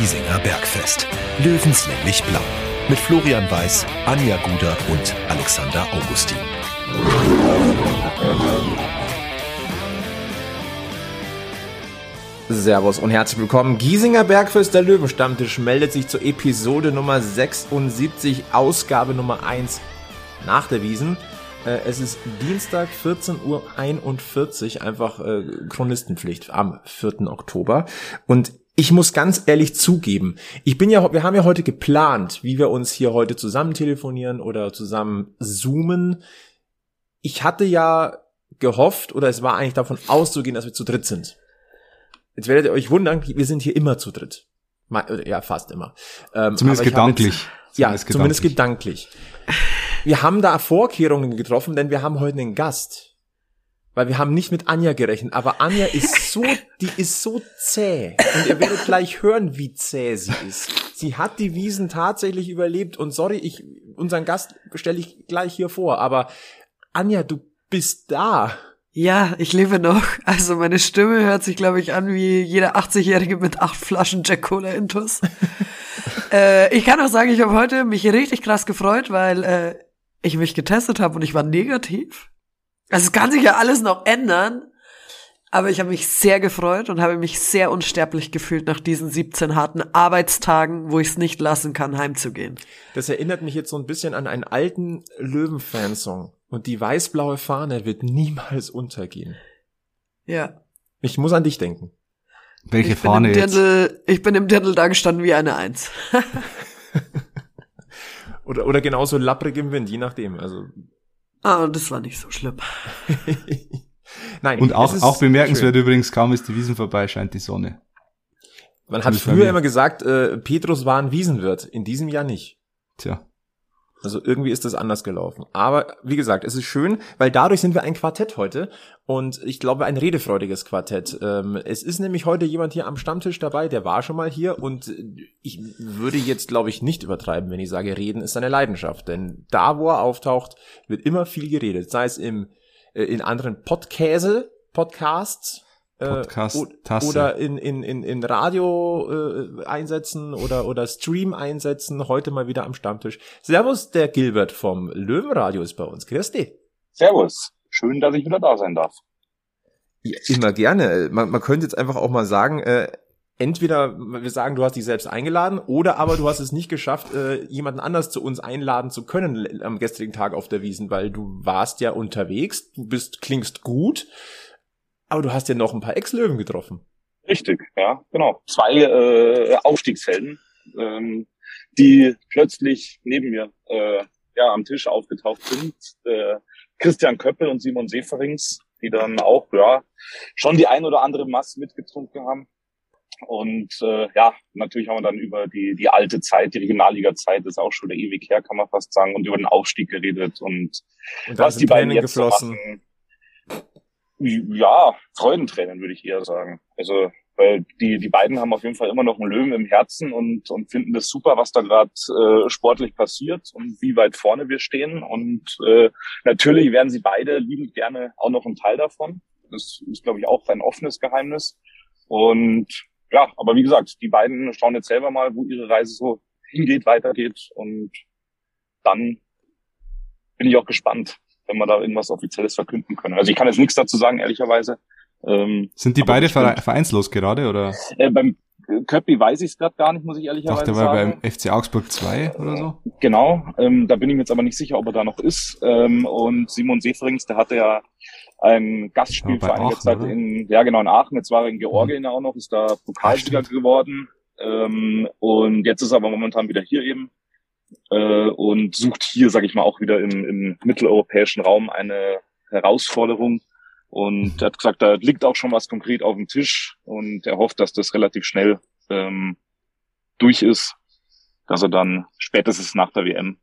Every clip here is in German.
Giesinger Bergfest. Löwenslänglich blau. Mit Florian Weiß, Anja Guder und Alexander Augustin. Servus und herzlich willkommen. Giesinger Bergfest, der Löwenstammtisch, meldet sich zur Episode Nummer 76, Ausgabe Nummer 1 nach der Wiesen. Äh, es ist Dienstag 14.41 Uhr, einfach äh, Chronistenpflicht am 4. Oktober. Und ich muss ganz ehrlich zugeben, ich bin ja, wir haben ja heute geplant, wie wir uns hier heute zusammen telefonieren oder zusammen zoomen. Ich hatte ja gehofft oder es war eigentlich davon auszugehen, dass wir zu dritt sind. Jetzt werdet ihr euch wundern, wir sind hier immer zu dritt. Ja, fast immer. Ähm, zumindest gedanklich. Jetzt, ja, zumindest, zumindest gedanklich. Wir haben da Vorkehrungen getroffen, denn wir haben heute einen Gast. Weil wir haben nicht mit Anja gerechnet, aber Anja ist so, die ist so zäh. Und ihr werdet gleich hören, wie zäh sie ist. Sie hat die Wiesen tatsächlich überlebt. Und sorry, ich, unseren Gast stelle ich gleich hier vor, aber Anja, du bist da. Ja, ich lebe noch. Also meine Stimme hört sich, glaube ich, an wie jeder 80-Jährige mit acht Flaschen Jack Cola Intus. äh, ich kann auch sagen, ich habe heute mich richtig krass gefreut, weil äh, ich mich getestet habe und ich war negativ. Also es kann sich ja alles noch ändern. Aber ich habe mich sehr gefreut und habe mich sehr unsterblich gefühlt nach diesen 17 harten Arbeitstagen, wo ich es nicht lassen kann, heimzugehen. Das erinnert mich jetzt so ein bisschen an einen alten Löwen-Fansong. Und die weiß-blaue Fahne wird niemals untergehen. Ja. Ich muss an dich denken. Welche ich Fahne jetzt? Dirndl, ich bin im Dirndl da gestanden wie eine Eins. oder, oder genauso lapprig im Wind, je nachdem. Also. Ah, das war nicht so schlimm. Nein. Und auch, auch bemerkenswert schön. übrigens, kaum ist die Wiesen vorbei, scheint die Sonne. Man hat früher immer gesagt, äh, Petrus war ein Wiesenwirt. In diesem Jahr nicht. Tja. Also irgendwie ist das anders gelaufen. Aber wie gesagt, es ist schön, weil dadurch sind wir ein Quartett heute und ich glaube ein redefreudiges Quartett. Ähm, es ist nämlich heute jemand hier am Stammtisch dabei, der war schon mal hier und ich würde jetzt glaube ich nicht übertreiben, wenn ich sage, reden ist seine Leidenschaft, denn da wo er auftaucht, wird immer viel geredet, sei es im äh, in anderen Podkäse, Podcasts Podcast äh, oder in, in, in, in Radio äh, einsetzen oder, oder Stream einsetzen. Heute mal wieder am Stammtisch. Servus, der Gilbert vom Löwenradio ist bei uns. Dich. Servus. Schön, dass ich wieder da sein darf. Ja, immer gerne. Man, man könnte jetzt einfach auch mal sagen, äh, entweder wir sagen, du hast dich selbst eingeladen, oder aber du hast es nicht geschafft, äh, jemanden anders zu uns einladen zu können am gestrigen Tag auf der Wiesen, weil du warst ja unterwegs, du bist, klingst gut, aber du hast ja noch ein paar Ex-Löwen getroffen. Richtig, ja, genau. Zwei äh, Aufstiegshelden, ähm, die plötzlich neben mir äh, ja, am Tisch aufgetaucht sind. Äh, Christian Köppel und Simon Seferings, die dann auch ja schon die ein oder andere Masse mitgetrunken haben. Und äh, ja, natürlich haben wir dann über die, die alte Zeit, die Regionalliga-Zeit, ist auch schon der ewig her, kann man fast sagen, und über den Aufstieg geredet und, und was die beiden jetzt geflossen. Machen. Ja, Freudentränen würde ich eher sagen. Also weil die die beiden haben auf jeden Fall immer noch einen Löwen im Herzen und und finden das super, was da gerade äh, sportlich passiert und wie weit vorne wir stehen. Und äh, natürlich werden sie beide liebend gerne auch noch ein Teil davon. Das ist, glaube ich, auch ein offenes Geheimnis. Und ja, aber wie gesagt, die beiden schauen jetzt selber mal, wo ihre Reise so hingeht, weitergeht. Und dann bin ich auch gespannt, wenn wir da irgendwas Offizielles verkünden können. Also ich kann jetzt nichts dazu sagen, ehrlicherweise. Ähm, Sind die beide vereinslos gerade oder? Äh, beim Köppi weiß ich es gerade gar nicht, muss ich ehrlicherweise sagen. Ich dachte, war beim FC Augsburg 2 oder so. Genau, ähm, da bin ich mir jetzt aber nicht sicher, ob er da noch ist. Ähm, und Simon Seferings, der hatte ja ein Gastspiel für einige Aachen, Zeit oder? in, ja genau, in Aachen. Jetzt war er in Georgien mhm. auch noch, ist da Pokalsieger geworden. Ähm, und jetzt ist er aber momentan wieder hier eben äh, und sucht hier, sage ich mal, auch wieder im, im mitteleuropäischen Raum eine Herausforderung. Und er hat gesagt, da liegt auch schon was konkret auf dem Tisch und er hofft, dass das relativ schnell ähm, durch ist, dass er dann spätestens nach der WM,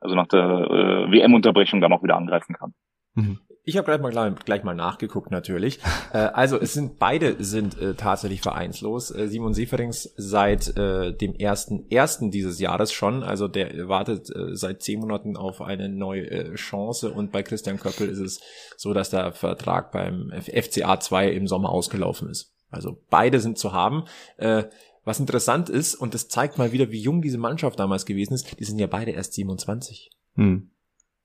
also nach der äh, WM-Unterbrechung dann auch wieder angreifen kann. Mhm. Ich habe gleich mal gleich mal nachgeguckt natürlich. äh, also es sind beide sind äh, tatsächlich vereinslos. Äh, Simon Seferings seit äh, dem ersten ersten dieses Jahres schon. Also der wartet äh, seit zehn Monaten auf eine neue äh, Chance. Und bei Christian Köppel ist es so, dass der Vertrag beim FCA 2 im Sommer ausgelaufen ist. Also beide sind zu haben. Äh, Was interessant ist, und das zeigt mal wieder, wie jung diese Mannschaft damals gewesen ist, die sind ja beide erst 27. Hm.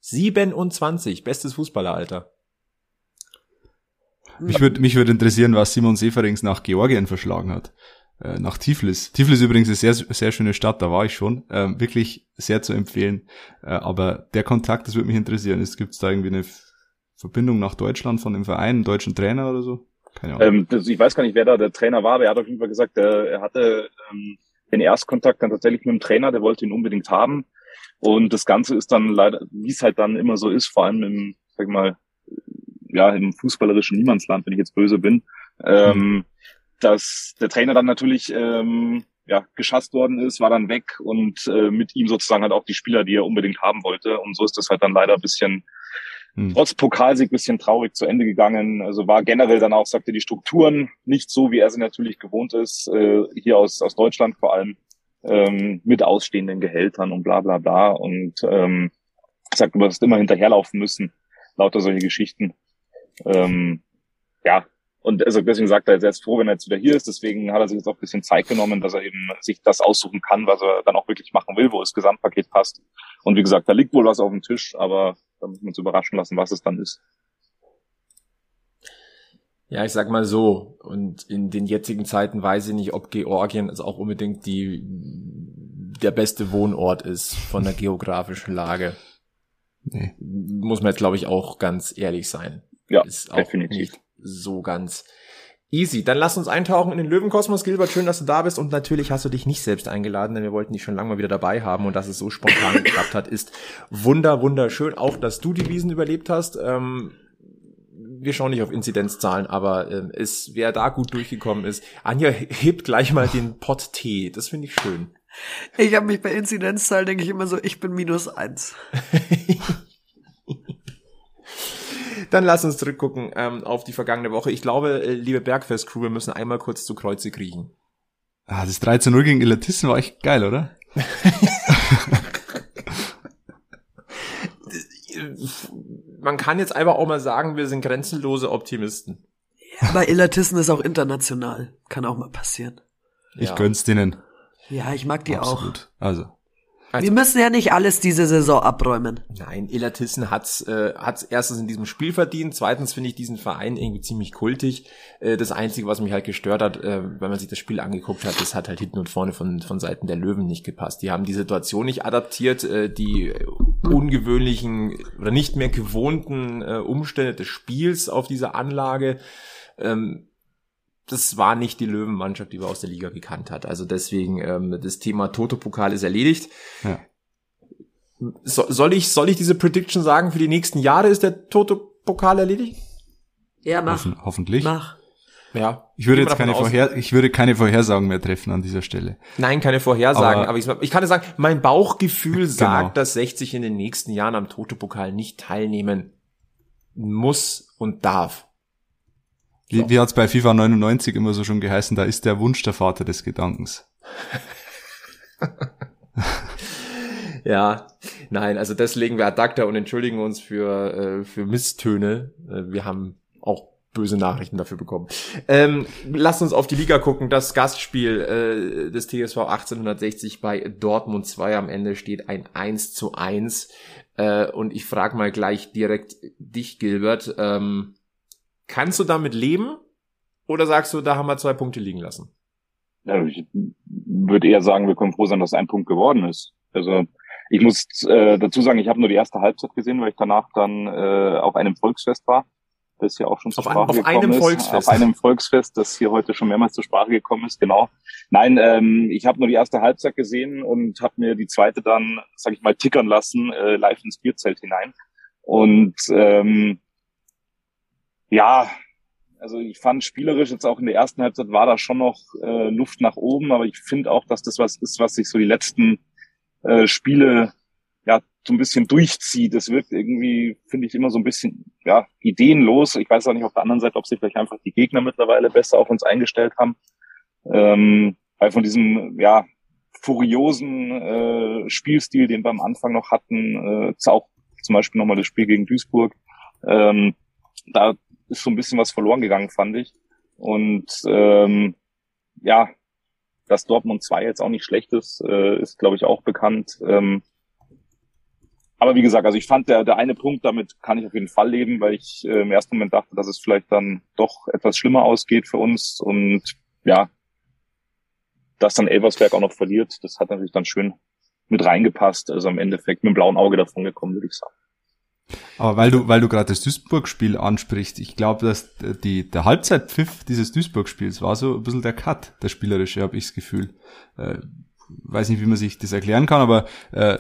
27, bestes Fußballeralter. Mich würde mich würd interessieren, was Simon Seferings nach Georgien verschlagen hat. Äh, nach Tiflis. Tiflis übrigens eine sehr, sehr schöne Stadt, da war ich schon. Äh, wirklich sehr zu empfehlen. Äh, aber der Kontakt, das würde mich interessieren. Gibt es da irgendwie eine Verbindung nach Deutschland von dem Verein, einen deutschen Trainer oder so? Keine Ahnung. Ähm, das, ich weiß gar nicht, wer da der Trainer war, aber er hat auf jeden Fall gesagt, er, er hatte ähm, den Erstkontakt dann tatsächlich mit dem Trainer, der wollte ihn unbedingt haben. Und das Ganze ist dann leider, wie es halt dann immer so ist, vor allem im, sag ich mal, ja, im fußballerischen Niemandsland, wenn ich jetzt böse bin, ähm, mhm. dass der Trainer dann natürlich ähm, ja, geschasst worden ist, war dann weg und äh, mit ihm sozusagen halt auch die Spieler, die er unbedingt haben wollte. Und so ist das halt dann leider ein bisschen hm. trotz Pokalsieg bisschen traurig zu Ende gegangen. Also war generell dann auch, sagte die Strukturen nicht so, wie er sie natürlich gewohnt ist, äh, hier aus, aus Deutschland vor allem, ähm, mit ausstehenden Gehältern und bla bla bla. Und ähm, sagt, du wirst immer hinterherlaufen müssen, lauter solche Geschichten. Ähm, ja, und also deswegen sagt er, er ist froh, wenn er jetzt wieder hier ist. Deswegen hat er sich jetzt auch ein bisschen Zeit genommen, dass er eben sich das aussuchen kann, was er dann auch wirklich machen will, wo das Gesamtpaket passt. Und wie gesagt, da liegt wohl was auf dem Tisch, aber da müssen wir uns überraschen lassen, was es dann ist. Ja, ich sag mal so, und in den jetzigen Zeiten weiß ich nicht, ob Georgien also auch unbedingt die, der beste Wohnort ist von der geografischen Lage. Nee. Muss man jetzt, glaube ich, auch ganz ehrlich sein. Ja, ist auch definitiv. nicht so ganz Easy. Dann lass uns eintauchen in den Löwenkosmos. Gilbert, schön, dass du da bist. Und natürlich hast du dich nicht selbst eingeladen, denn wir wollten dich schon lange mal wieder dabei haben. Und dass es so spontan geklappt hat, ist wunder, wunderschön. Auch, dass du die Wiesen überlebt hast. Ähm, wir schauen nicht auf Inzidenzzahlen, aber äh, es, wer da gut durchgekommen ist. Anja hebt gleich mal den Pott Tee. Das finde ich schön. Ich habe mich bei Inzidenzzahlen, denke ich immer so, ich bin minus eins. Dann lass uns zurückgucken ähm, auf die vergangene Woche. Ich glaube, äh, liebe Bergfest-Crew, wir müssen einmal kurz zu Kreuze kriechen. Ah, das 13-0 gegen Elatissen war echt geil, oder? Man kann jetzt einfach auch mal sagen, wir sind grenzenlose Optimisten. Ja, aber Elatissen ist auch international. Kann auch mal passieren. Ich ja. gönn's denen. Ja, ich mag die Absolut. auch. Also. Also, wir müssen ja nicht alles diese Saison abräumen. Nein, Illertissen hat's, äh, hat's erstens in diesem Spiel verdient. Zweitens finde ich diesen Verein irgendwie ziemlich kultig. Äh, das Einzige, was mich halt gestört hat, äh, wenn man sich das Spiel angeguckt hat, das hat halt hinten und vorne von, von Seiten der Löwen nicht gepasst. Die haben die Situation nicht adaptiert, äh, die ungewöhnlichen oder nicht mehr gewohnten äh, Umstände des Spiels auf dieser Anlage. Ähm, das war nicht die Löwenmannschaft, die wir aus der Liga gekannt hat. Also deswegen, ähm, das Thema Toto-Pokal ist erledigt. Ja. So, soll ich, soll ich diese Prediction sagen, für die nächsten Jahre ist der Toto-Pokal erledigt? Ja, mach. Hoffen, hoffentlich. Mach. Ja. Ich würde jetzt keine Vorher, ich würde keine Vorhersagen mehr treffen an dieser Stelle. Nein, keine Vorhersagen, aber, aber ich, ich, kann sagen, mein Bauchgefühl genau. sagt, dass 60 in den nächsten Jahren am Toto-Pokal nicht teilnehmen muss und darf. Wie, wie hat's bei FIFA 99 immer so schon geheißen, da ist der Wunsch der Vater des Gedankens. ja, nein, also deswegen wir adapter und entschuldigen uns für, äh, für Misstöne. Äh, wir haben auch böse Nachrichten dafür bekommen. Ähm, lasst uns auf die Liga gucken. Das Gastspiel äh, des TSV 1860 bei Dortmund 2 am Ende steht ein 1 zu 1. Äh, und ich frage mal gleich direkt dich, Gilbert. Ähm, Kannst du damit leben? Oder sagst du, da haben wir zwei Punkte liegen lassen? Ja, ich würde eher sagen, wir können froh sein, dass ein Punkt geworden ist. Also ich muss äh, dazu sagen, ich habe nur die erste Halbzeit gesehen, weil ich danach dann äh, auf einem Volksfest war, das hier auch schon zur auf Sprache ein, auf gekommen einem ist. Volksfest. Auf einem Volksfest, das hier heute schon mehrmals zur Sprache gekommen ist, genau. Nein, ähm, ich habe nur die erste Halbzeit gesehen und habe mir die zweite dann, sag ich mal, tickern lassen, äh, live ins Bierzelt hinein. Und ähm, ja, also ich fand spielerisch jetzt auch in der ersten Halbzeit war da schon noch äh, Luft nach oben, aber ich finde auch, dass das was ist, was sich so die letzten äh, Spiele ja so ein bisschen durchzieht. Es wirkt irgendwie, finde ich, immer so ein bisschen ja ideenlos. Ich weiß auch nicht auf der anderen Seite, ob sich vielleicht einfach die Gegner mittlerweile besser auf uns eingestellt haben, ähm, weil von diesem ja furiosen äh, Spielstil, den wir am Anfang noch hatten, äh, auch zum Beispiel nochmal das Spiel gegen Duisburg. Ähm, da ist so ein bisschen was verloren gegangen, fand ich. Und ähm, ja, dass Dortmund 2 jetzt auch nicht schlecht ist, äh, ist, glaube ich, auch bekannt. Ähm, aber wie gesagt, also ich fand, der, der eine Punkt, damit kann ich auf jeden Fall leben, weil ich äh, im ersten Moment dachte, dass es vielleicht dann doch etwas schlimmer ausgeht für uns. Und ja, dass dann Elversberg auch noch verliert, das hat natürlich dann schön mit reingepasst. Also im Endeffekt mit dem blauen Auge davon gekommen, würde ich sagen. Aber weil du, weil du gerade das Duisburg-Spiel ansprichst, ich glaube, dass die, der Halbzeitpfiff dieses Duisburg-Spiels war so ein bisschen der Cut, der spielerische, habe ich das Gefühl. Äh, weiß nicht, wie man sich das erklären kann, aber äh,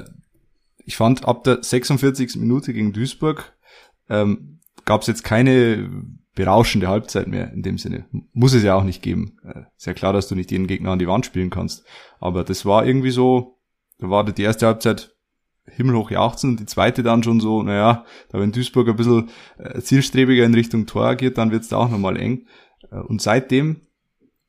ich fand, ab der 46. Minute gegen Duisburg ähm, gab es jetzt keine berauschende Halbzeit mehr in dem Sinne. Muss es ja auch nicht geben. Äh, ist ja klar, dass du nicht jeden Gegner an die Wand spielen kannst. Aber das war irgendwie so, da war die erste Halbzeit himmelhoch jauchzen und die zweite dann schon so, naja, da wenn Duisburg ein bisschen äh, zielstrebiger in Richtung Tor agiert, dann wird's da auch nochmal eng. Äh, und seitdem,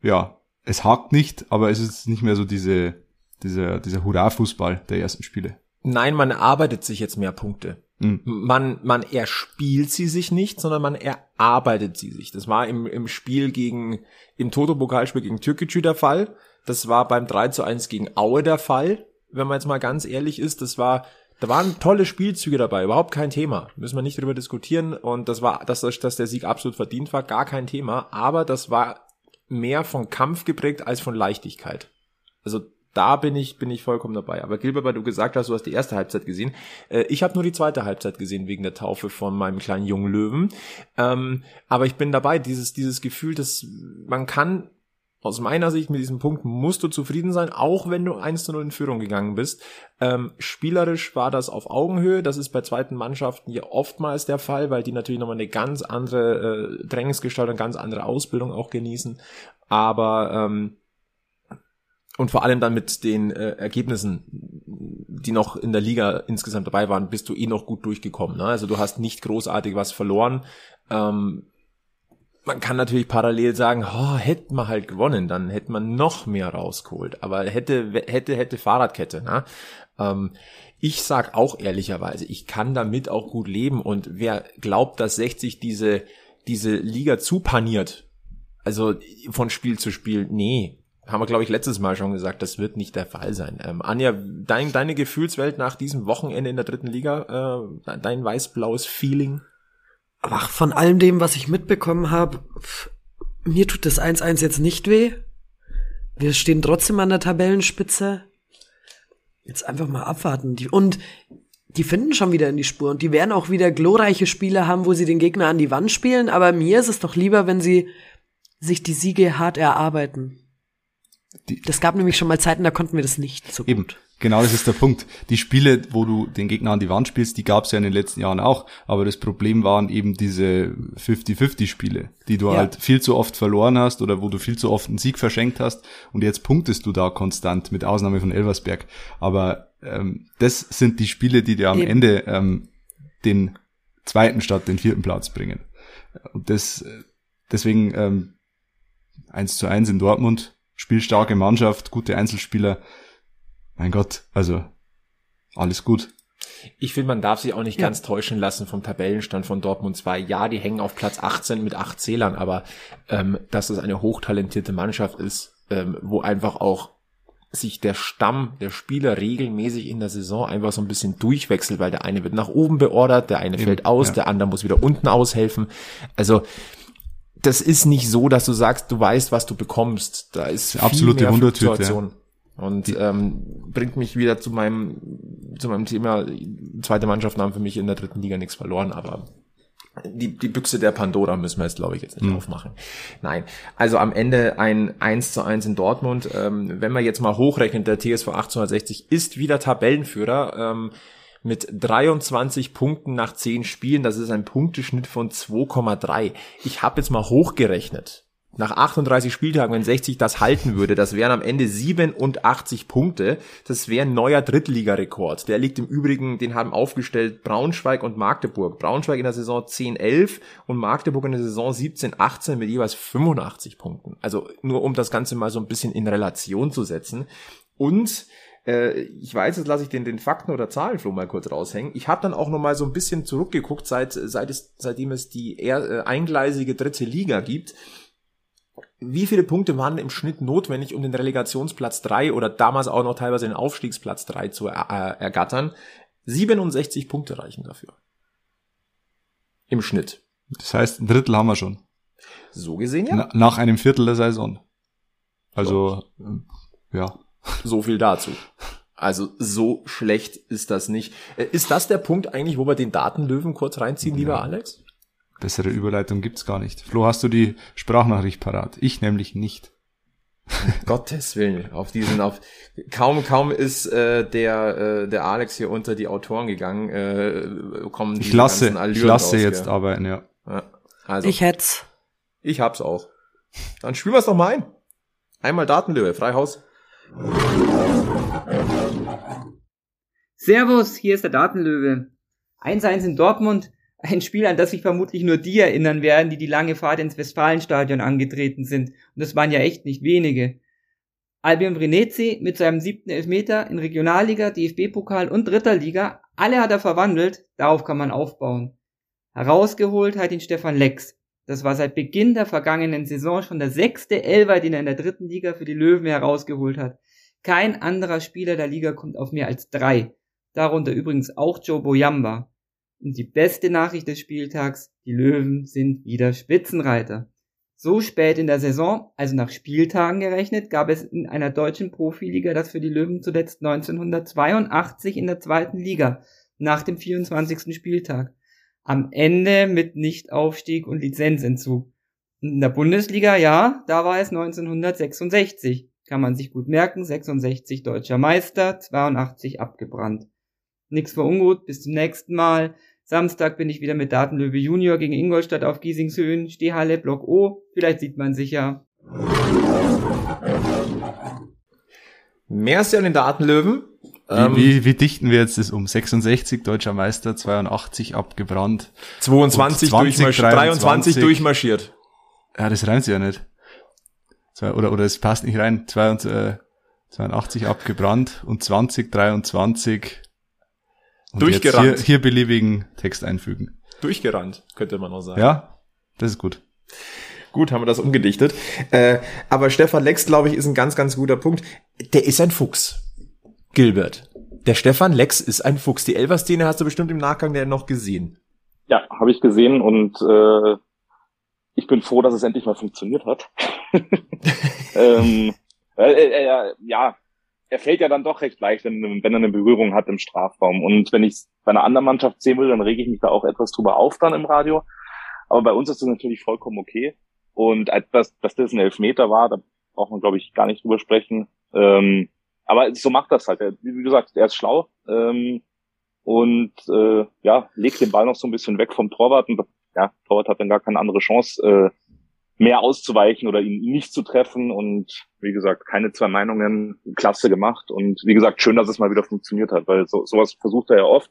ja, es hakt nicht, aber es ist nicht mehr so diese, dieser, dieser Hurra-Fußball der ersten Spiele. Nein, man erarbeitet sich jetzt mehr Punkte. Mhm. Man, man erspielt sie sich nicht, sondern man erarbeitet sie sich. Das war im, im Spiel gegen, im Toto-Pokalspiel gegen Türkgücü der Fall. Das war beim 3 zu 1 gegen Aue der Fall. Wenn man jetzt mal ganz ehrlich ist, das war, da waren tolle Spielzüge dabei, überhaupt kein Thema. Müssen wir nicht drüber diskutieren. Und das war, dass, dass der Sieg absolut verdient war, gar kein Thema. Aber das war mehr von Kampf geprägt als von Leichtigkeit. Also da bin ich, bin ich vollkommen dabei. Aber Gilbert, weil du gesagt hast, du hast die erste Halbzeit gesehen. Äh, ich habe nur die zweite Halbzeit gesehen wegen der Taufe von meinem kleinen jungen Löwen. Ähm, aber ich bin dabei, dieses, dieses Gefühl, dass man kann aus meiner Sicht mit diesem Punkt musst du zufrieden sein, auch wenn du 1 zu 0 in Führung gegangen bist. Ähm, spielerisch war das auf Augenhöhe. Das ist bei zweiten Mannschaften ja oftmals der Fall, weil die natürlich nochmal eine ganz andere äh, Trainingsgestalt und ganz andere Ausbildung auch genießen. Aber ähm, und vor allem dann mit den äh, Ergebnissen, die noch in der Liga insgesamt dabei waren, bist du eh noch gut durchgekommen. Ne? Also du hast nicht großartig was verloren. Ähm, man kann natürlich parallel sagen, oh, hätte man halt gewonnen, dann hätte man noch mehr rausgeholt. Aber hätte, hätte, hätte Fahrradkette. Ne? Ähm, ich sag auch ehrlicherweise, ich kann damit auch gut leben. Und wer glaubt, dass 60 diese, diese Liga zupaniert, also von Spiel zu Spiel, nee, haben wir, glaube ich, letztes Mal schon gesagt, das wird nicht der Fall sein. Ähm, Anja, dein, deine Gefühlswelt nach diesem Wochenende in der dritten Liga, äh, dein weiß-blaues Feeling? Ach, von allem dem, was ich mitbekommen habe, mir tut das 1-1 jetzt nicht weh. Wir stehen trotzdem an der Tabellenspitze. Jetzt einfach mal abwarten. Und die finden schon wieder in die Spur und die werden auch wieder glorreiche Spiele haben, wo sie den Gegner an die Wand spielen. Aber mir ist es doch lieber, wenn sie sich die Siege hart erarbeiten. Die, das gab nämlich schon mal Zeiten, da konnten wir das nicht so Eben. Genau, das ist der Punkt. Die Spiele, wo du den Gegner an die Wand spielst, die gab es ja in den letzten Jahren auch. Aber das Problem waren eben diese 50-50-Spiele, die du ja. halt viel zu oft verloren hast oder wo du viel zu oft einen Sieg verschenkt hast. Und jetzt punktest du da konstant, mit Ausnahme von Elversberg. Aber ähm, das sind die Spiele, die dir am eben. Ende ähm, den zweiten statt den vierten Platz bringen. Und das deswegen ähm, 1 zu 1 in Dortmund spielstarke Mannschaft, gute Einzelspieler. Mein Gott, also alles gut. Ich finde, man darf sich auch nicht ja. ganz täuschen lassen vom Tabellenstand von Dortmund 2. Ja, die hängen auf Platz 18 mit acht Zählern, aber ähm, dass es eine hochtalentierte Mannschaft ist, ähm, wo einfach auch sich der Stamm der Spieler regelmäßig in der Saison einfach so ein bisschen durchwechselt, weil der eine wird nach oben beordert, der eine Eben, fällt aus, ja. der andere muss wieder unten aushelfen. Also das ist nicht so, dass du sagst, du weißt, was du bekommst. Da ist absolute Wundertüte. Und ähm, bringt mich wieder zu meinem zu meinem Thema. Zweite Mannschaften haben für mich in der dritten Liga nichts verloren, aber die, die Büchse der Pandora müssen wir jetzt, glaube ich, jetzt nicht mhm. aufmachen. Nein, also am Ende ein 1 zu 1 in Dortmund. Ähm, wenn man jetzt mal hochrechnet, der TSV 1860 ist wieder Tabellenführer. Ähm, mit 23 Punkten nach 10 Spielen. Das ist ein Punkteschnitt von 2,3. Ich habe jetzt mal hochgerechnet. Nach 38 Spieltagen, wenn 60 das halten würde, das wären am Ende 87 Punkte. Das wäre ein neuer Drittligarekord. Der liegt im Übrigen, den haben aufgestellt Braunschweig und Magdeburg. Braunschweig in der Saison 10-11 und Magdeburg in der Saison 17-18 mit jeweils 85 Punkten. Also nur um das Ganze mal so ein bisschen in Relation zu setzen. Und äh, ich weiß, jetzt lasse ich den, den Fakten- oder Zahlenflow mal kurz raushängen. Ich habe dann auch noch mal so ein bisschen zurückgeguckt, seit, seit es, seitdem es die eher, äh, eingleisige dritte Liga gibt. Wie viele Punkte waren im Schnitt notwendig, um den Relegationsplatz 3 oder damals auch noch teilweise den Aufstiegsplatz 3 zu er äh, ergattern? 67 Punkte reichen dafür. Im Schnitt. Das heißt, ein Drittel haben wir schon. So gesehen ja. Na, nach einem Viertel der Saison. Also, so. äh, ja. So viel dazu. Also so schlecht ist das nicht. Äh, ist das der Punkt eigentlich, wo wir den Datenlöwen kurz reinziehen, lieber ja. Alex? Bessere Überleitung gibt's gar nicht. Flo, hast du die Sprachnachricht parat? Ich nämlich nicht. Gottes Willen, auf diesen, auf kaum, kaum ist äh, der äh, der Alex hier unter die Autoren gegangen, äh, kommen die ich lasse, ich lasse raus, jetzt ja. arbeiten, ja. ja. Also, ich hätt's. Ich hab's auch. Dann spielen wir's doch mal ein. Einmal Datenlöwe, Freihaus. Servus, hier ist der Datenlöwe. 1-1 in Dortmund. Ein Spiel, an das sich vermutlich nur die erinnern werden, die die lange Fahrt ins Westfalenstadion angetreten sind. Und das waren ja echt nicht wenige. Albion Brenetzi mit seinem siebten Elfmeter in Regionalliga, DFB-Pokal und dritter Liga, alle hat er verwandelt, darauf kann man aufbauen. Herausgeholt hat ihn Stefan Lex. Das war seit Beginn der vergangenen Saison schon der sechste Elfer, den er in der dritten Liga für die Löwen herausgeholt hat. Kein anderer Spieler der Liga kommt auf mehr als drei. Darunter übrigens auch Joe Boyamba. Und die beste Nachricht des Spieltags, die Löwen sind wieder Spitzenreiter. So spät in der Saison, also nach Spieltagen gerechnet, gab es in einer deutschen Profiliga das für die Löwen zuletzt 1982 in der zweiten Liga, nach dem 24. Spieltag. Am Ende mit Nichtaufstieg und Lizenzentzug. In der Bundesliga, ja, da war es 1966. Kann man sich gut merken, 66 deutscher Meister, 82 abgebrannt. Nix für ungut, bis zum nächsten Mal. Samstag bin ich wieder mit Datenlöwe Junior gegen Ingolstadt auf Giesingshöhen, Stehhalle, Block O. Vielleicht sieht man sich ja. Merci an den Datenlöwen. Wie, ähm, wie, wie dichten wir jetzt das um? 66 deutscher Meister, 82 abgebrannt. 22 durchmarschiert. 23 durchmarschiert. Ja, das reimt ja nicht. Oder, oder es passt nicht rein. 82 abgebrannt und 20, 23 und Durchgerannt. Hier, hier beliebigen Text einfügen. Durchgerannt, könnte man auch sagen. Ja, das ist gut. Gut, haben wir das umgedichtet. Äh, aber Stefan Lex, glaube ich, ist ein ganz, ganz guter Punkt. Der ist ein Fuchs. Gilbert. Der Stefan Lex ist ein Fuchs. Die Elfer-Szene hast du bestimmt im Nachgang der noch gesehen. Ja, habe ich gesehen und äh, ich bin froh, dass es endlich mal funktioniert hat. ähm, äh, äh, ja, er fällt ja dann doch recht leicht, wenn, wenn er eine Berührung hat im Strafraum. Und wenn ich es bei einer anderen Mannschaft sehen will, dann rege ich mich da auch etwas drüber auf dann im Radio. Aber bei uns ist das natürlich vollkommen okay. Und dass, dass das ein Elfmeter war, da braucht man, glaube ich, gar nicht drüber sprechen. Ähm, aber so macht das halt. Wie gesagt, er ist schlau ähm, und äh, ja, legt den Ball noch so ein bisschen weg vom Torwart. Und ja, Torwart hat dann gar keine andere Chance, äh, mehr auszuweichen oder ihn nicht zu treffen. Und wie gesagt, keine zwei Meinungen, klasse gemacht. Und wie gesagt, schön, dass es mal wieder funktioniert hat, weil so, sowas versucht er ja oft.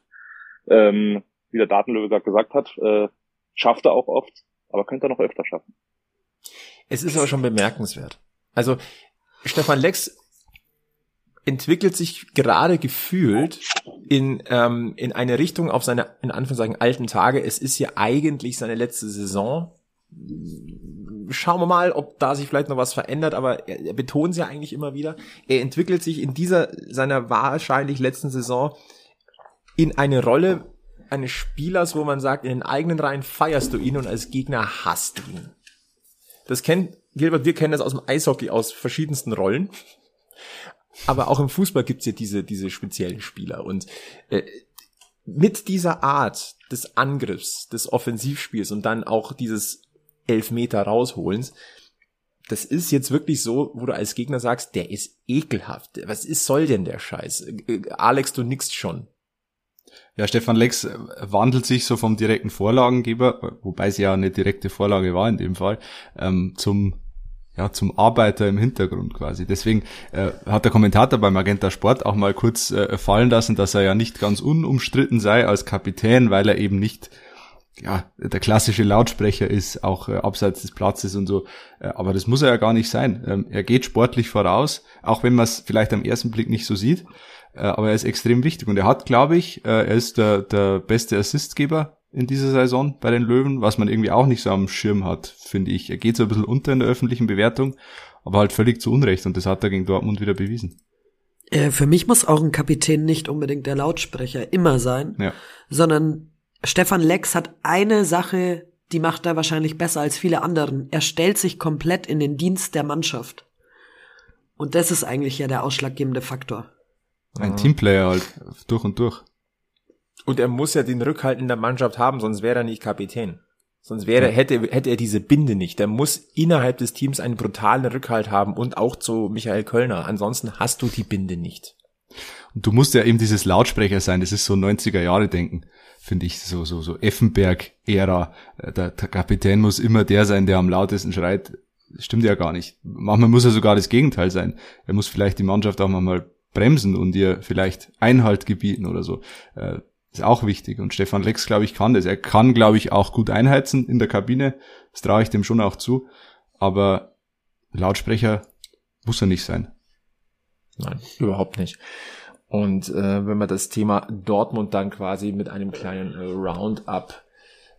Ähm, wie der Datenlöwe gerade gesagt hat, äh, schafft er auch oft, aber könnte er noch öfter schaffen. Es ist aber schon bemerkenswert. Also Stefan Lex entwickelt sich gerade gefühlt in, ähm, in eine Richtung auf seine, in Anführungszeichen, alten Tage. Es ist ja eigentlich seine letzte Saison schauen wir mal, ob da sich vielleicht noch was verändert, aber er, er betont es ja eigentlich immer wieder. Er entwickelt sich in dieser, seiner wahrscheinlich letzten Saison in eine Rolle eines Spielers, wo man sagt, in den eigenen Reihen feierst du ihn und als Gegner hasst du ihn. Das kennt, Gilbert, wir kennen das aus dem Eishockey aus verschiedensten Rollen. Aber auch im Fußball gibt's ja diese, diese speziellen Spieler. Und äh, mit dieser Art des Angriffs, des Offensivspiels und dann auch dieses Elfmeter rausholens. Das ist jetzt wirklich so, wo du als Gegner sagst, der ist ekelhaft. Was ist, soll denn der Scheiß? Alex, du nix schon. Ja, Stefan Lex wandelt sich so vom direkten Vorlagengeber, wobei es ja eine direkte Vorlage war in dem Fall, ähm, zum ja, zum Arbeiter im Hintergrund quasi. Deswegen äh, hat der Kommentator beim Magenta Sport auch mal kurz äh, fallen lassen, dass er ja nicht ganz unumstritten sei als Kapitän, weil er eben nicht ja, der klassische Lautsprecher ist, auch äh, abseits des Platzes und so. Äh, aber das muss er ja gar nicht sein. Ähm, er geht sportlich voraus, auch wenn man es vielleicht am ersten Blick nicht so sieht. Äh, aber er ist extrem wichtig und er hat, glaube ich, äh, er ist der, der beste Assistgeber in dieser Saison bei den Löwen, was man irgendwie auch nicht so am Schirm hat, finde ich. Er geht so ein bisschen unter in der öffentlichen Bewertung, aber halt völlig zu Unrecht und das hat er gegen Dortmund wieder bewiesen. Äh, für mich muss auch ein Kapitän nicht unbedingt der Lautsprecher immer sein, ja. sondern Stefan Lex hat eine Sache, die macht er wahrscheinlich besser als viele anderen. Er stellt sich komplett in den Dienst der Mannschaft. Und das ist eigentlich ja der ausschlaggebende Faktor. Ein Teamplayer halt, durch und durch. Und er muss ja den Rückhalt in der Mannschaft haben, sonst wäre er nicht Kapitän. Sonst wäre, hätte, hätte er diese Binde nicht. Der muss innerhalb des Teams einen brutalen Rückhalt haben und auch zu Michael Kölner. Ansonsten hast du die Binde nicht. Und du musst ja eben dieses Lautsprecher sein. Das ist so 90er Jahre Denken, finde ich. So, so, so Effenberg-Ära. Der, der Kapitän muss immer der sein, der am lautesten schreit. Stimmt ja gar nicht. Manchmal muss er sogar das Gegenteil sein. Er muss vielleicht die Mannschaft auch mal bremsen und ihr vielleicht Einhalt gebieten oder so. Äh, ist auch wichtig. Und Stefan Lex, glaube ich, kann das. Er kann, glaube ich, auch gut einheizen in der Kabine. Das traue ich dem schon auch zu. Aber Lautsprecher muss er nicht sein. Nein, überhaupt nicht. Und äh, wenn wir das Thema Dortmund dann quasi mit einem kleinen äh, Roundup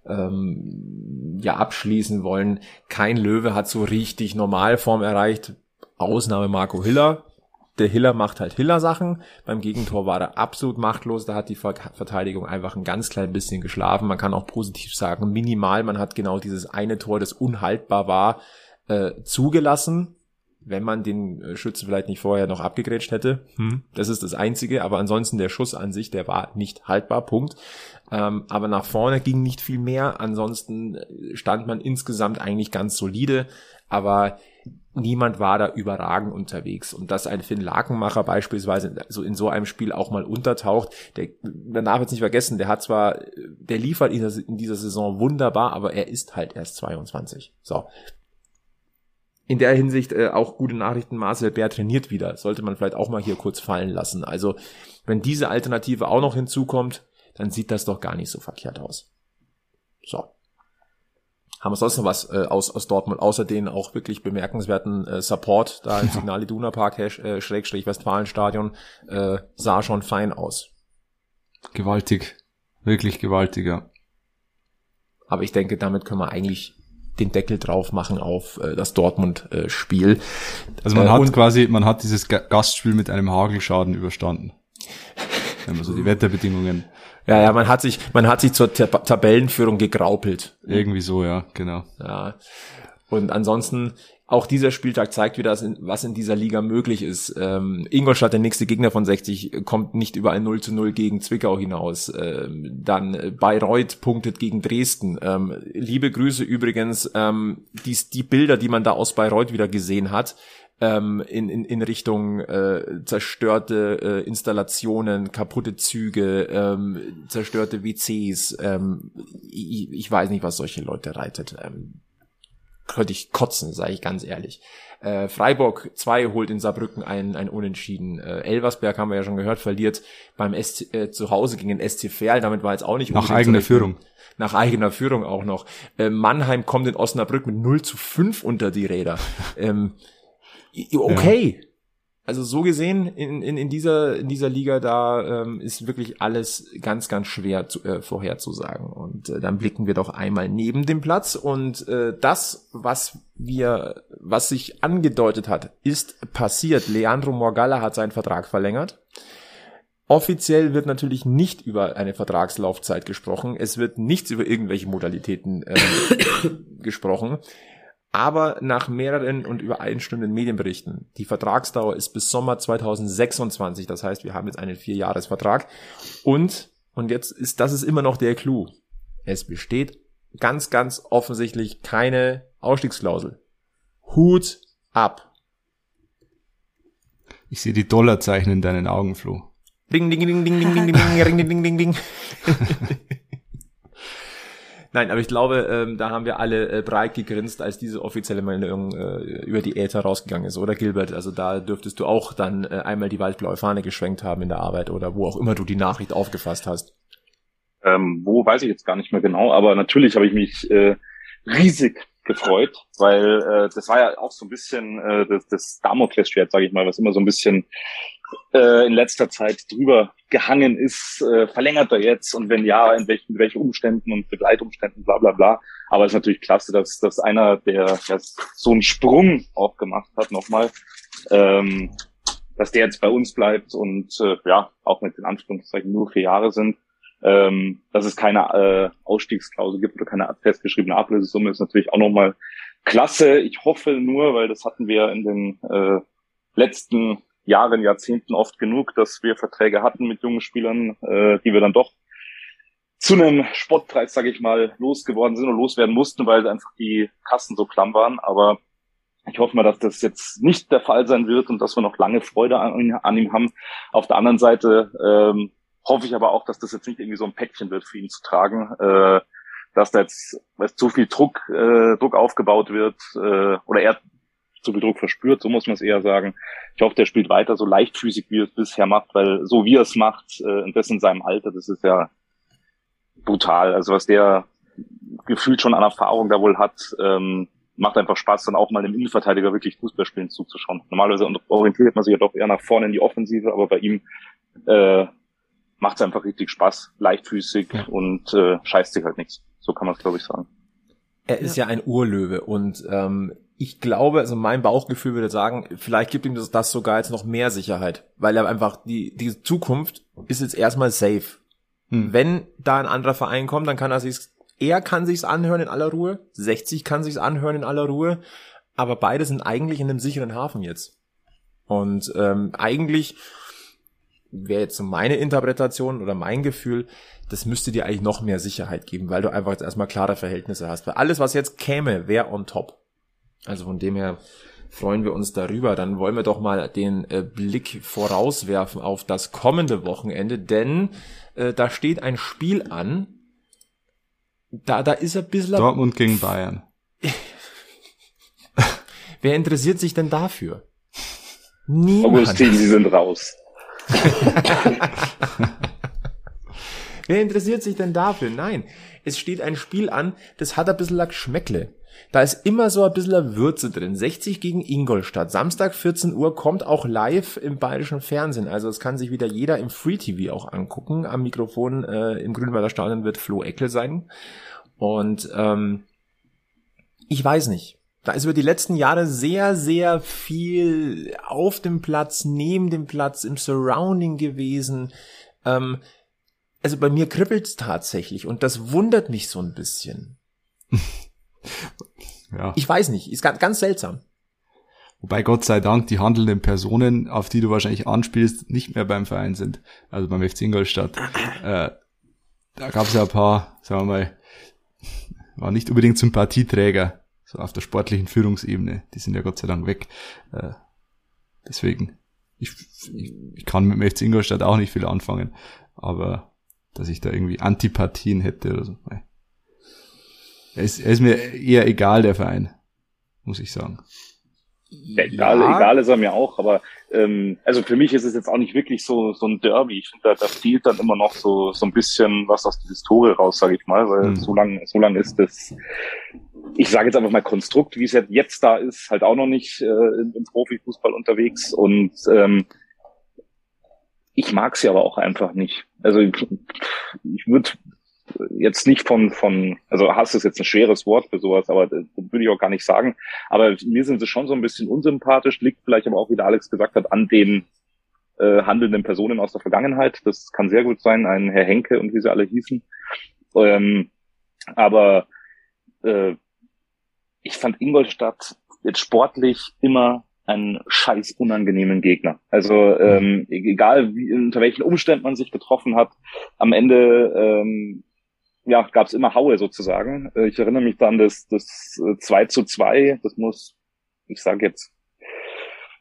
ähm, ja abschließen wollen, kein Löwe hat so richtig Normalform erreicht. Ausnahme Marco Hiller, der Hiller macht halt Hiller-Sachen. Beim Gegentor war er absolut machtlos. Da hat die Verteidigung einfach ein ganz klein bisschen geschlafen. Man kann auch positiv sagen, minimal. Man hat genau dieses eine Tor, das unhaltbar war, äh, zugelassen. Wenn man den äh, Schützen vielleicht nicht vorher noch abgegrätscht hätte. Hm. Das ist das Einzige. Aber ansonsten der Schuss an sich, der war nicht haltbar. Punkt. Ähm, aber nach vorne ging nicht viel mehr. Ansonsten stand man insgesamt eigentlich ganz solide. Aber niemand war da überragend unterwegs. Und dass ein Finn Lakenmacher beispielsweise so in so einem Spiel auch mal untertaucht, der, man darf jetzt nicht vergessen, der hat zwar, der liefert in dieser, in dieser Saison wunderbar, aber er ist halt erst 22. So. In der Hinsicht äh, auch gute Nachrichten, Marcel Bär trainiert wieder. Sollte man vielleicht auch mal hier kurz fallen lassen. Also, wenn diese Alternative auch noch hinzukommt, dann sieht das doch gar nicht so verkehrt aus. So. Haben wir sonst noch was äh, aus, aus Dortmund, außer den auch wirklich bemerkenswerten äh, Support da im Signal Iduna Park, äh, Schrägstrich Westfalenstadion, äh, sah schon fein aus. Gewaltig. Wirklich gewaltiger. Aber ich denke, damit können wir eigentlich den Deckel drauf machen auf äh, das Dortmund-Spiel. Äh, also man äh, hat quasi, man hat dieses Gastspiel mit einem Hagelschaden überstanden. Wenn man so die Wetterbedingungen ja, ja, man hat sich, man hat sich zur Tab Tabellenführung gegraupelt. Irgendwie so, ja, genau. Ja. Und ansonsten, auch dieser Spieltag zeigt wieder, was in dieser Liga möglich ist. Ähm, Ingolstadt, der nächste Gegner von 60, kommt nicht über ein 0 zu 0 gegen Zwickau hinaus. Ähm, dann Bayreuth punktet gegen Dresden. Ähm, liebe Grüße übrigens, ähm, dies, die Bilder, die man da aus Bayreuth wieder gesehen hat, ähm, in, in, in Richtung äh, zerstörte äh, Installationen, kaputte Züge, ähm, zerstörte WCs. Ähm, ich, ich weiß nicht, was solche Leute reitet. Ähm, könnte ich kotzen, sage ich ganz ehrlich. Äh, Freiburg 2 holt in Saarbrücken ein, ein Unentschieden. Äh, Elversberg haben wir ja schon gehört, verliert beim SC, äh, zu Hause gegen den SC Verl. Damit war jetzt auch nicht nach eigener Führung. Nach eigener Führung auch noch. Äh, Mannheim kommt in Osnabrück mit 0 zu 5 unter die Räder. ähm, okay. Ja. Also so gesehen in, in, in dieser in dieser Liga da ähm, ist wirklich alles ganz ganz schwer zu, äh, vorherzusagen und äh, dann blicken wir doch einmal neben dem Platz und äh, das was wir was sich angedeutet hat ist passiert. Leandro Morgalla hat seinen Vertrag verlängert. Offiziell wird natürlich nicht über eine Vertragslaufzeit gesprochen. Es wird nichts über irgendwelche Modalitäten äh, gesprochen aber nach mehreren und übereinstimmenden Medienberichten. Die Vertragsdauer ist bis Sommer 2026, das heißt, wir haben jetzt einen Vierjahresvertrag und und jetzt ist das ist immer noch der Clou. Es besteht ganz ganz offensichtlich keine Ausstiegsklausel. Hut ab. Ich sehe die Dollarzeichen in deinen Augen, Flo. Ding ding ding ding ding ding ding ding ding ding ding ding. Nein, aber ich glaube, ähm, da haben wir alle äh, breit gegrinst, als diese offizielle Meldung äh, über die Äther rausgegangen ist, oder Gilbert? Also da dürftest du auch dann äh, einmal die waldblaue Fahne geschwenkt haben in der Arbeit oder wo auch immer du die Nachricht aufgefasst hast. Ähm, wo weiß ich jetzt gar nicht mehr genau, aber natürlich habe ich mich äh, riesig gefreut, weil äh, das war ja auch so ein bisschen äh, das, das Damoklesschwert, sage ich mal, was immer so ein bisschen äh, in letzter Zeit drüber gehangen ist. Äh, verlängert er jetzt und wenn ja, in welchen, in welchen Umständen und Begleitumständen, bla bla bla. Aber es ist natürlich klasse, dass, dass einer, der ja, so einen Sprung auch gemacht hat, nochmal, ähm, dass der jetzt bei uns bleibt und äh, ja, auch mit den Anführungszeichen nur vier Jahre sind. Ähm, dass es keine äh, Ausstiegsklausel gibt oder keine festgeschriebene Ablösesumme, ist natürlich auch nochmal klasse. Ich hoffe nur, weil das hatten wir in den äh, letzten Jahren, Jahrzehnten oft genug, dass wir Verträge hatten mit jungen Spielern, äh, die wir dann doch zu einem Spottpreis, sage ich mal, losgeworden sind und loswerden mussten, weil einfach die Kassen so klamm waren. Aber ich hoffe mal, dass das jetzt nicht der Fall sein wird und dass wir noch lange Freude an, an ihm haben. Auf der anderen Seite ähm, hoffe ich aber auch, dass das jetzt nicht irgendwie so ein Päckchen wird für ihn zu tragen, äh, dass da jetzt weil zu viel Druck, äh, Druck aufgebaut wird äh, oder er zu viel Druck verspürt, so muss man es eher sagen. Ich hoffe, der spielt weiter so leichtfüßig, wie er es bisher macht, weil so wie er es macht, äh, und das in seinem Alter, das ist ja brutal. Also was der gefühlt schon an Erfahrung da wohl hat, ähm, macht einfach Spaß, dann auch mal dem Innenverteidiger wirklich Fußballspielen zuzuschauen. Normalerweise orientiert man sich ja doch eher nach vorne in die Offensive, aber bei ihm äh, macht es einfach richtig Spaß, leichtfüßig ja. und äh, scheißt sich halt nichts. So kann man es, glaube ich, sagen. Er ist ja. ja ein Urlöwe und ähm, ich glaube, also mein Bauchgefühl würde sagen, vielleicht gibt ihm das, das sogar jetzt noch mehr Sicherheit, weil er einfach die die Zukunft ist jetzt erstmal safe. Hm. Wenn da ein anderer Verein kommt, dann kann er sich er kann sich's anhören in aller Ruhe, 60 kann sich's anhören in aller Ruhe, aber beide sind eigentlich in einem sicheren Hafen jetzt. Und ähm, eigentlich wäre jetzt so meine Interpretation oder mein Gefühl, das müsste dir eigentlich noch mehr Sicherheit geben, weil du einfach jetzt erstmal klare Verhältnisse hast. Weil alles, was jetzt käme, wäre on top. Also von dem her freuen wir uns darüber. Dann wollen wir doch mal den äh, Blick vorauswerfen auf das kommende Wochenende, denn äh, da steht ein Spiel an. Da, da ist ein bisschen... Dortmund gegen Bayern. Wer interessiert sich denn dafür? Niemand. Augustin, Sie sind raus. Wer interessiert sich denn dafür? Nein, es steht ein Spiel an, das hat ein bisschen Geschmäckle. Da ist immer so ein bisschen Würze drin. 60 gegen Ingolstadt. Samstag 14 Uhr kommt auch live im bayerischen Fernsehen. Also es kann sich wieder jeder im Free TV auch angucken. Am Mikrofon äh, im Grünwalder Stadion wird Flo Eckel sein. Und ähm, ich weiß nicht. Da ist über die letzten Jahre sehr, sehr viel auf dem Platz, neben dem Platz, im Surrounding gewesen. Ähm, also bei mir kribbelt's tatsächlich und das wundert mich so ein bisschen. ja. Ich weiß nicht, ist ganz, ganz seltsam. Wobei Gott sei Dank die handelnden Personen, auf die du wahrscheinlich anspielst, nicht mehr beim Verein sind. Also beim FC Ingolstadt. Äh, da gab es ja ein paar, sagen wir mal, war nicht unbedingt Sympathieträger so auf der sportlichen Führungsebene. Die sind ja Gott sei Dank weg. Äh, deswegen, ich, ich, ich kann mit dem FC Ingolstadt auch nicht viel anfangen, aber dass ich da irgendwie Antipathien hätte oder so. Ist, er ist mir eher egal, der Verein, muss ich sagen. Ja, egal, ja. egal ist er mir auch, aber ähm, also für mich ist es jetzt auch nicht wirklich so so ein Derby. Ich finde, da, da fehlt dann immer noch so so ein bisschen was aus der Historie raus, sage ich mal, weil mhm. so lang so lang ist das ich sage jetzt einfach mal Konstrukt, wie es jetzt da ist, halt auch noch nicht äh, im, im Profifußball unterwegs und ähm, ich mag sie aber auch einfach nicht. Also ich, ich würde jetzt nicht von, von, also Hass ist jetzt ein schweres Wort für sowas, aber das würde ich auch gar nicht sagen. Aber mir sind sie schon so ein bisschen unsympathisch, liegt vielleicht aber auch, wie der Alex gesagt hat, an den äh, handelnden Personen aus der Vergangenheit. Das kann sehr gut sein, ein Herr Henke und wie sie alle hießen. Ähm, aber äh, ich fand Ingolstadt jetzt sportlich immer einen scheiß unangenehmen Gegner. Also ähm, egal wie, unter welchen Umständen man sich getroffen hat, am Ende ähm, ja, gab es immer Haue sozusagen. Äh, ich erinnere mich dann das, das 2 äh, zu 2, das muss, ich sage jetzt,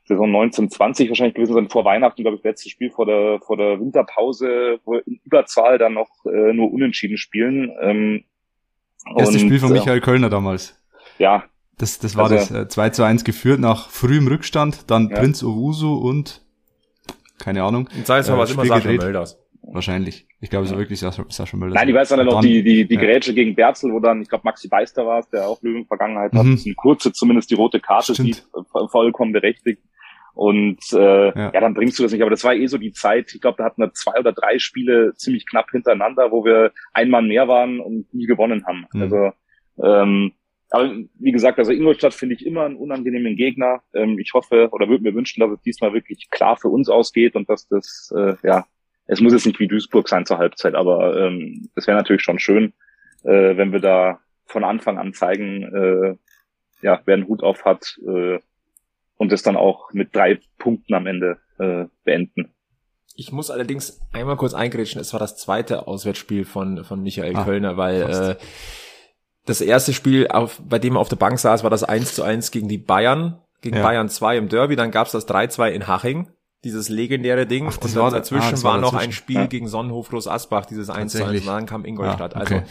Saison 1920 wahrscheinlich gewesen sein, vor Weihnachten, glaube ich, letztes Spiel vor der, vor der Winterpause, wo in Überzahl dann noch äh, nur unentschieden spielen. Ähm, Erstes Spiel von Michael Kölner damals ja. Das, das war also, das äh, 2 zu 1 geführt nach frühem Rückstand, dann ja. Prinz Owusu und keine Ahnung. Es mal, äh, was immer Sascha Mölders. Wahrscheinlich. Ich glaube, es war wirklich Sascha, Sascha Möller. Nein, die weiß dann noch die, die, die ja. Grätsche gegen Berzel, wo dann, ich glaube, Maxi Beister war es, der auch Löwen-Vergangenheit hat, mhm. eine kurze, zumindest die rote Karte Stimmt. sieht, vollkommen berechtigt. Und äh, ja. ja. dann bringst du das nicht. Aber das war eh so die Zeit. Ich glaube, da hatten wir zwei oder drei Spiele ziemlich knapp hintereinander, wo wir ein Mann mehr waren und nie gewonnen haben. Mhm. Also ähm, aber wie gesagt, also Ingolstadt finde ich immer einen unangenehmen Gegner. Ähm, ich hoffe oder würde mir wünschen, dass es diesmal wirklich klar für uns ausgeht und dass das, äh, ja, es muss jetzt nicht wie Duisburg sein zur Halbzeit, aber ähm, das wäre natürlich schon schön, äh, wenn wir da von Anfang an zeigen, äh, ja, wer einen Hut auf hat äh, und das dann auch mit drei Punkten am Ende äh, beenden. Ich muss allerdings einmal kurz eingrätschen, es war das zweite Auswärtsspiel von, von Michael ah, Kölner, weil äh, das erste Spiel, auf, bei dem er auf der Bank saß, war das 1 zu 1 gegen die Bayern, gegen ja. Bayern 2 im Derby. Dann gab's das 3-2 in Haching, dieses legendäre Ding. Ach, und dann dazwischen ah, war, war noch ein Spiel ja. gegen Sonnenhof Groß Asbach, dieses 1 zu 1. Und dann kam Ingolstadt. Ja, okay.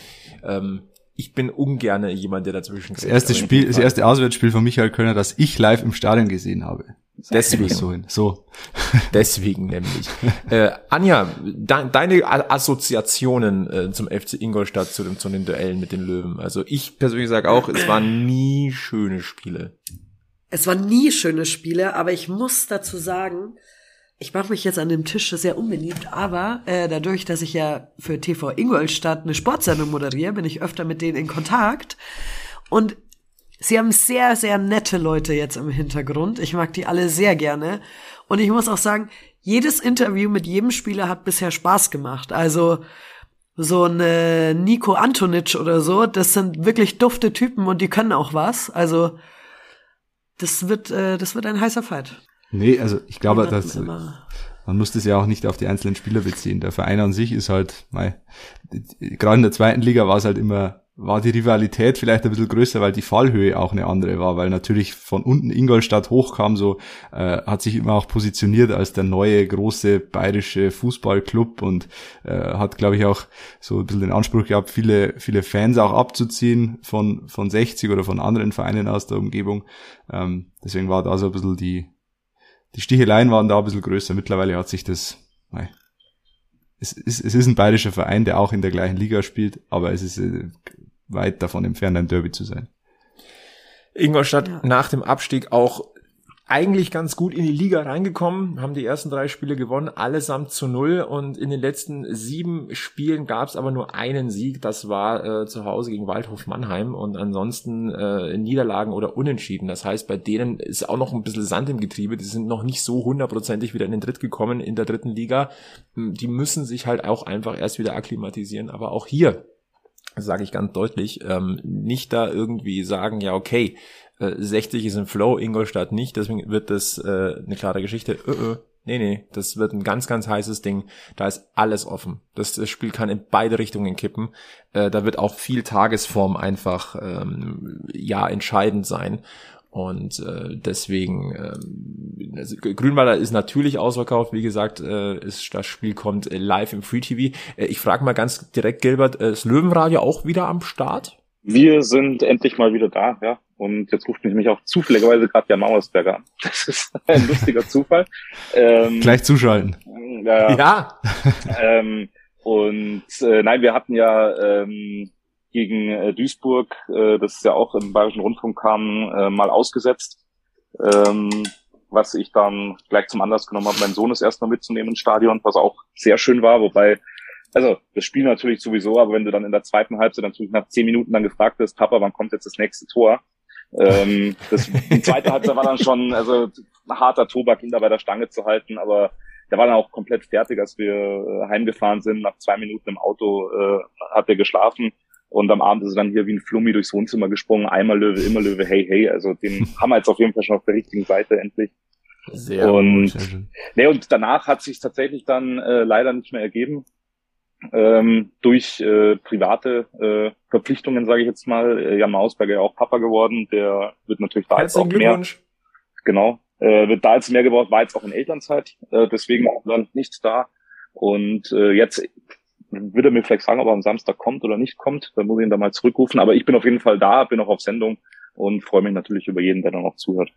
Also ähm, ich bin ungerne jemand, der dazwischen Das erste Spiel, das erste Auswärtsspiel von Michael Kölner, das ich live im Stadion gesehen habe. Deswegen. So. so. Deswegen nämlich. Äh, Anja, de deine Assoziationen äh, zum FC Ingolstadt, zu, dem, zu den Duellen mit den Löwen. Also ich persönlich sage auch, es waren nie schöne Spiele. Es waren nie schöne Spiele, aber ich muss dazu sagen, ich mache mich jetzt an dem Tisch sehr unbeliebt, aber äh, dadurch, dass ich ja für TV Ingolstadt eine Sportsendung moderiere, bin ich öfter mit denen in Kontakt. Und Sie haben sehr, sehr nette Leute jetzt im Hintergrund. Ich mag die alle sehr gerne. Und ich muss auch sagen, jedes Interview mit jedem Spieler hat bisher Spaß gemacht. Also so ein äh, Nico Antonic oder so, das sind wirklich dufte Typen und die können auch was. Also das wird, äh, das wird ein heißer Fight. Nee, also ich glaube, dass man muss das ja auch nicht auf die einzelnen Spieler beziehen. Der Verein an sich ist halt, mei, gerade in der zweiten Liga war es halt immer war die Rivalität vielleicht ein bisschen größer, weil die Fallhöhe auch eine andere war, weil natürlich von unten Ingolstadt hochkam, so äh, hat sich immer auch positioniert als der neue große bayerische Fußballclub und äh, hat, glaube ich, auch so ein bisschen den Anspruch gehabt, viele, viele Fans auch abzuziehen von, von 60 oder von anderen Vereinen aus der Umgebung. Ähm, deswegen war da so ein bisschen die, die Sticheleien waren da ein bisschen größer. Mittlerweile hat sich das, nein, es ist, es ist ein bayerischer Verein, der auch in der gleichen Liga spielt, aber es ist äh, weit davon entfernt, ein Derby zu sein. Ingolstadt ja. nach dem Abstieg auch eigentlich ganz gut in die Liga reingekommen, haben die ersten drei Spiele gewonnen, allesamt zu null. Und in den letzten sieben Spielen gab es aber nur einen Sieg, das war äh, zu Hause gegen Waldhof Mannheim. Und ansonsten äh, Niederlagen oder Unentschieden. Das heißt, bei denen ist auch noch ein bisschen Sand im Getriebe, die sind noch nicht so hundertprozentig wieder in den Dritt gekommen in der dritten Liga. Die müssen sich halt auch einfach erst wieder akklimatisieren, aber auch hier sage ich ganz deutlich, ähm, nicht da irgendwie sagen, ja okay, äh, 60 ist im Flow, Ingolstadt nicht, deswegen wird das äh, eine klare Geschichte. Ö -ö. Nee, nee, das wird ein ganz, ganz heißes Ding. Da ist alles offen. Das, das Spiel kann in beide Richtungen kippen. Äh, da wird auch viel Tagesform einfach ähm, ja entscheidend sein. Und äh, deswegen, äh, also Grünwalder ist natürlich ausverkauft. Wie gesagt, äh, ist, das Spiel kommt äh, live im Free TV. Äh, ich frage mal ganz direkt, Gilbert, äh, ist Löwenradio auch wieder am Start? Wir sind endlich mal wieder da, ja. Und jetzt ruft mich, mich auch zufälligerweise gerade der Mauersberger an. Das ist ein lustiger Zufall. Ähm, Gleich zuschalten. Ja. ja. ähm, und äh, nein, wir hatten ja ähm, gegen äh, Duisburg, äh, das ist ja auch im Bayerischen Rundfunk kam, äh, mal ausgesetzt. Ähm, was ich dann gleich zum Anlass genommen habe, meinen Sohn das erstmal mitzunehmen ins Stadion, was auch sehr schön war, wobei, also das Spiel natürlich sowieso, aber wenn du dann in der zweiten Halbzeit natürlich nach zehn Minuten dann gefragt wirst, Papa, wann kommt jetzt das nächste Tor? ähm, das, die zweite Halbzeit war dann schon, also harter Tobak, ihn da bei der Stange zu halten, aber der war dann auch komplett fertig, als wir äh, heimgefahren sind. Nach zwei Minuten im Auto äh, hat er geschlafen und am Abend ist er dann hier wie ein Flummi durchs Wohnzimmer gesprungen. Einmal Löwe, immer Löwe, hey, hey. Also den haben wir jetzt auf jeden Fall schon auf der richtigen Seite endlich. Sehr und, gut, nee, und danach hat sich tatsächlich dann äh, leider nicht mehr ergeben. Ähm, durch äh, private äh, Verpflichtungen, sage ich jetzt mal. Äh, Jan Mausberger ja auch Papa geworden. Der wird natürlich da jetzt auch mehr. Genau. Äh, wird da jetzt mehr gebraucht, war jetzt auch in Elternzeit. Äh, deswegen auch dann nichts da. Und äh, jetzt würde er mir vielleicht sagen, ob er am Samstag kommt oder nicht kommt. Dann muss ich ihn da mal zurückrufen. Aber ich bin auf jeden Fall da, bin auch auf Sendung und freue mich natürlich über jeden, der dann auch zuhört.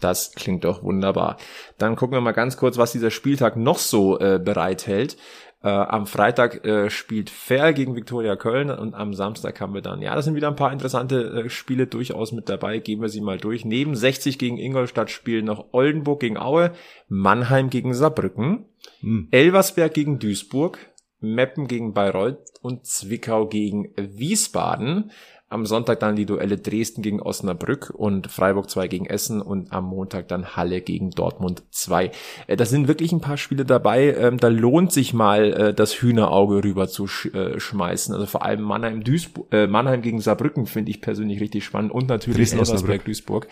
Das klingt doch wunderbar. Dann gucken wir mal ganz kurz, was dieser Spieltag noch so äh, bereithält. Äh, am Freitag äh, spielt Fair gegen Viktoria Köln und am Samstag haben wir dann, ja, das sind wieder ein paar interessante äh, Spiele durchaus mit dabei. Gehen wir sie mal durch. Neben 60 gegen Ingolstadt spielen noch Oldenburg gegen Aue, Mannheim gegen Saarbrücken, hm. Elversberg gegen Duisburg, Meppen gegen Bayreuth und Zwickau gegen Wiesbaden. Am Sonntag dann die Duelle Dresden gegen Osnabrück und Freiburg 2 gegen Essen und am Montag dann Halle gegen Dortmund 2. Äh, da sind wirklich ein paar Spiele dabei. Ähm, da lohnt sich mal äh, das Hühnerauge rüber zu äh, schmeißen. Also vor allem Mannheim, Duisburg, Mannheim gegen Saarbrücken finde ich persönlich richtig spannend und natürlich Dresden Osnabrück. Duisburg.